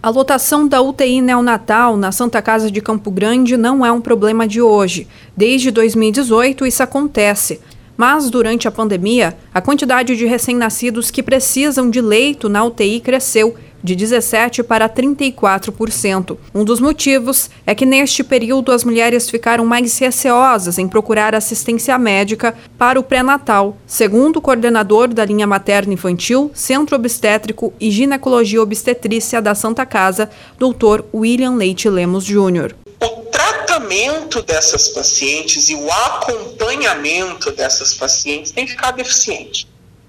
A lotação da UTI neonatal na Santa Casa de Campo Grande não é um problema de hoje. Desde 2018 isso acontece. Mas durante a pandemia, a quantidade de recém-nascidos que precisam de leito na UTI cresceu de 17% para 34%. Um dos motivos é que neste período as mulheres ficaram mais receosas em procurar assistência médica para o pré-natal, segundo o coordenador da linha materno-infantil, Centro Obstétrico e Ginecologia Obstetrícia da Santa Casa, Dr. William Leite Lemos Júnior o tratamento dessas pacientes e o acompanhamento dessas pacientes tem ficado deficiente.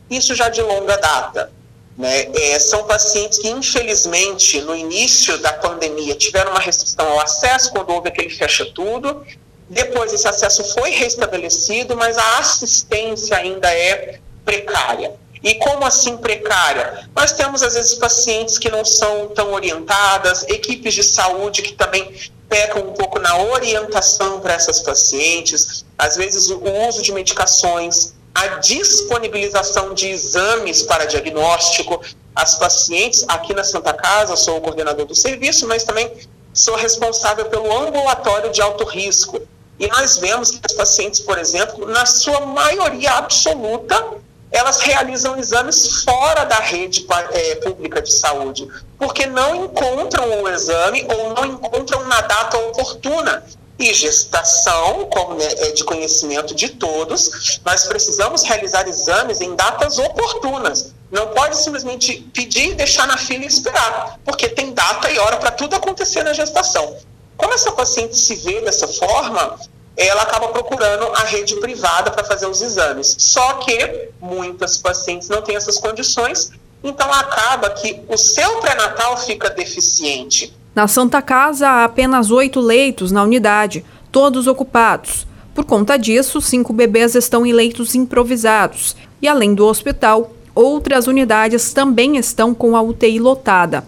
Isso já de longa data. Né? É, são pacientes que, infelizmente, no início da pandemia, tiveram uma restrição ao acesso, quando houve aquele fecha tudo. Depois, esse acesso foi restabelecido, mas a assistência ainda é precária. E como assim precária? Nós temos, às vezes, pacientes que não são tão orientadas, equipes de saúde que também pecam um pouco na orientação para essas pacientes, às vezes o uso de medicações a disponibilização de exames para diagnóstico. As pacientes, aqui na Santa Casa, sou o coordenador do serviço, mas também sou responsável pelo ambulatório de alto risco. E nós vemos que as pacientes, por exemplo, na sua maioria absoluta, elas realizam exames fora da rede é, pública de saúde, porque não encontram o exame ou não encontram na data oportuna. E gestação, como é de conhecimento de todos, nós precisamos realizar exames em datas oportunas. Não pode simplesmente pedir deixar na fila e esperar, porque tem data e hora para tudo acontecer na gestação. Como essa paciente se vê dessa forma, ela acaba procurando a rede privada para fazer os exames. Só que muitas pacientes não têm essas condições, então acaba que o seu pré-natal fica deficiente. Na Santa Casa há apenas oito leitos na unidade, todos ocupados. Por conta disso, cinco bebês estão em leitos improvisados. E além do hospital, outras unidades também estão com a UTI lotada.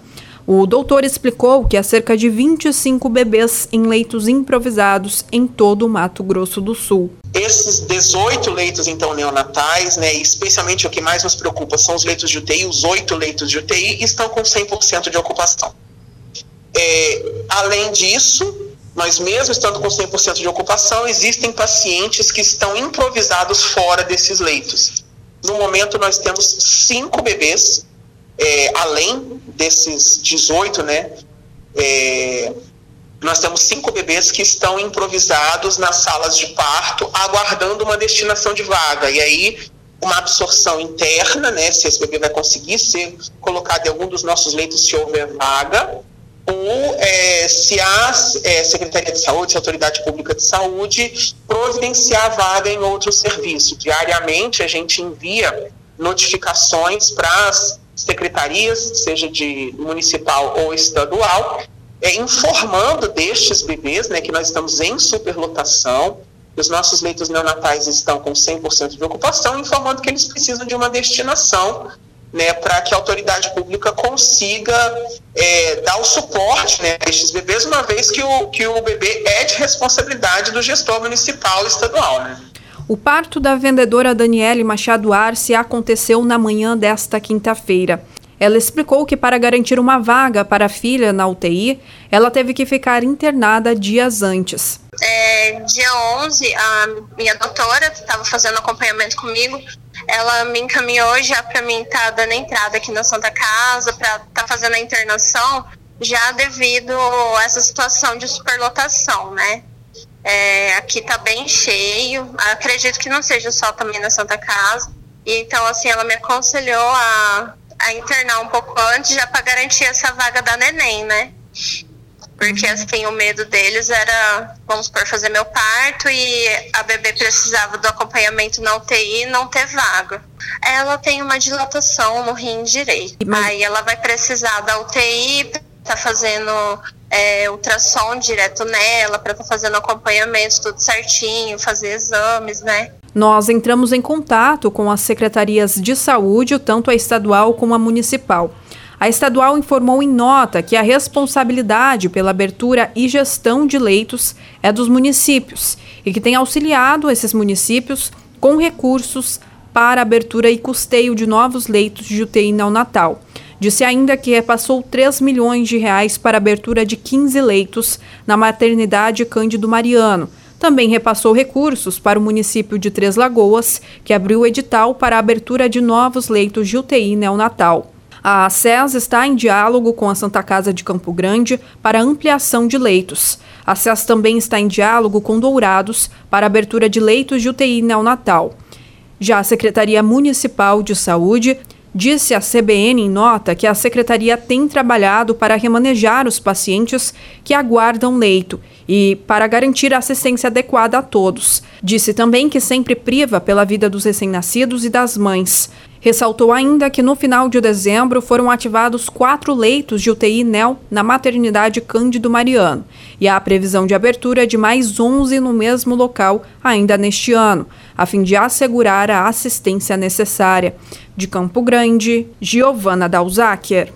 O doutor explicou que há cerca de 25 bebês em leitos improvisados em todo o Mato Grosso do Sul. Esses 18 leitos, então, neonatais, né, especialmente o que mais nos preocupa são os leitos de UTI, os oito leitos de UTI estão com 100% de ocupação. É, além disso, nós mesmo estando com 100% de ocupação, existem pacientes que estão improvisados fora desses leitos. No momento, nós temos cinco bebês, é, além desses 18, né? É, nós temos cinco bebês que estão improvisados nas salas de parto, aguardando uma destinação de vaga. E aí, uma absorção interna, né? Se esse bebê vai conseguir ser colocado em algum dos nossos leitos, se houver vaga ou é, se a é, Secretaria de Saúde, se a Autoridade Pública de Saúde, providenciar a vaga em outro serviço. Diariamente a gente envia notificações para as secretarias, seja de municipal ou estadual, é, informando destes bebês né, que nós estamos em superlotação, os nossos leitos neonatais estão com 100% de ocupação, informando que eles precisam de uma destinação né, para que a autoridade pública consiga é, dar o suporte né, a estes bebês, uma vez que o, que o bebê é de responsabilidade do gestor municipal e estadual. Né? O parto da vendedora Daniele Machado Arce aconteceu na manhã desta quinta-feira. Ela explicou que, para garantir uma vaga para a filha na UTI, ela teve que ficar internada dias antes. É, dia 11, a minha doutora estava fazendo acompanhamento comigo ela me encaminhou já para mim estar tá dando entrada aqui na Santa Casa, para estar tá fazendo a internação, já devido a essa situação de superlotação, né? É, aqui está bem cheio, acredito que não seja só também na Santa Casa. E então, assim, ela me aconselhou a, a internar um pouco antes, já para garantir essa vaga da neném, né? Porque, assim, o medo deles era, vamos supor, fazer meu parto e a bebê precisava do acompanhamento na UTI e não ter vaga. Ela tem uma dilatação no rim direito. Mas... Aí ela vai precisar da UTI, tá fazendo é, ultrassom direto nela, para estar tá fazendo acompanhamento tudo certinho, fazer exames, né? Nós entramos em contato com as secretarias de saúde, tanto a estadual como a municipal. A estadual informou em nota que a responsabilidade pela abertura e gestão de leitos é dos municípios e que tem auxiliado esses municípios com recursos para abertura e custeio de novos leitos de UTI neonatal. Disse ainda que repassou 3 milhões de reais para abertura de 15 leitos na maternidade Cândido Mariano. Também repassou recursos para o município de Três Lagoas, que abriu edital para a abertura de novos leitos de UTI neonatal. A SES está em diálogo com a Santa Casa de Campo Grande para ampliação de leitos. A SES também está em diálogo com Dourados para abertura de leitos de UTI neonatal. Já a Secretaria Municipal de Saúde disse à CBN em nota que a secretaria tem trabalhado para remanejar os pacientes que aguardam leito e para garantir assistência adequada a todos. Disse também que sempre priva pela vida dos recém-nascidos e das mães. Ressaltou ainda que no final de dezembro foram ativados quatro leitos de UTI NEL na maternidade Cândido Mariano e há a previsão de abertura de mais 11 no mesmo local ainda neste ano, a fim de assegurar a assistência necessária. De Campo Grande, Giovana Dalzáquer.